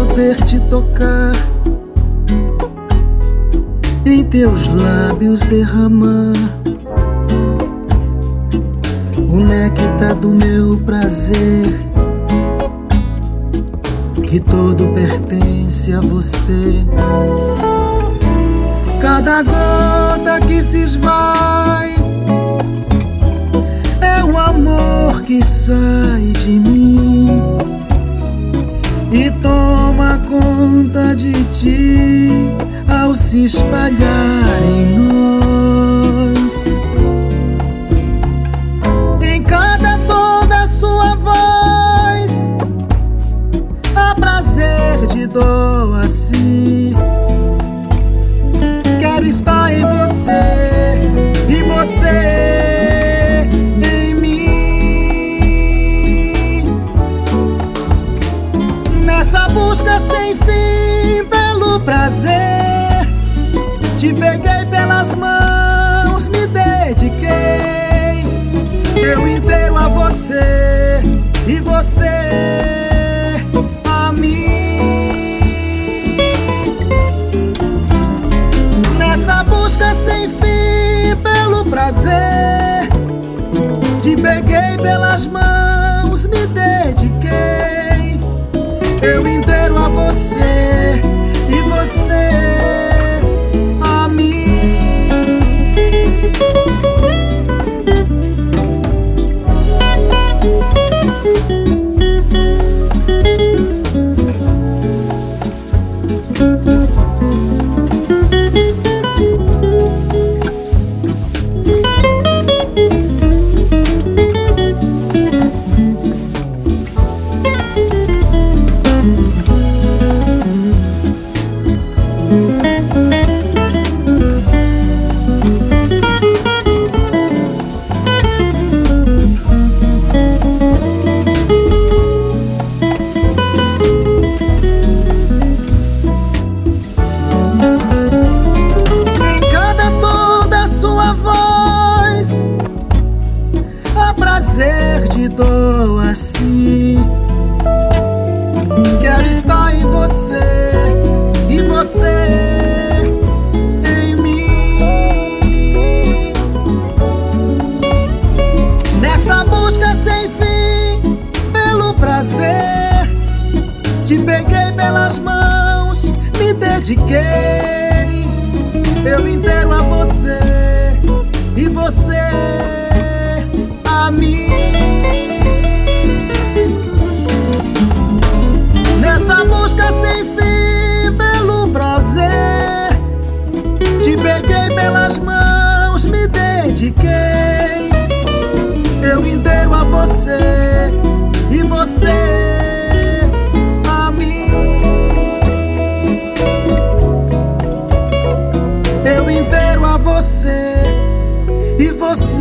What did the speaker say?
poder te tocar, em teus lábios derramar. O néctar do meu prazer, que todo pertence a você. Cada gota que se esvai é o amor que sai de mim de ti ao se espalhar em te peguei pelas mãos, me dediquei. Eu inteiro a você e você a mim. Nessa busca sem fim pelo prazer, te peguei pelas mãos, Te peguei pelas mãos Me dediquei. Eu inteiro a você e você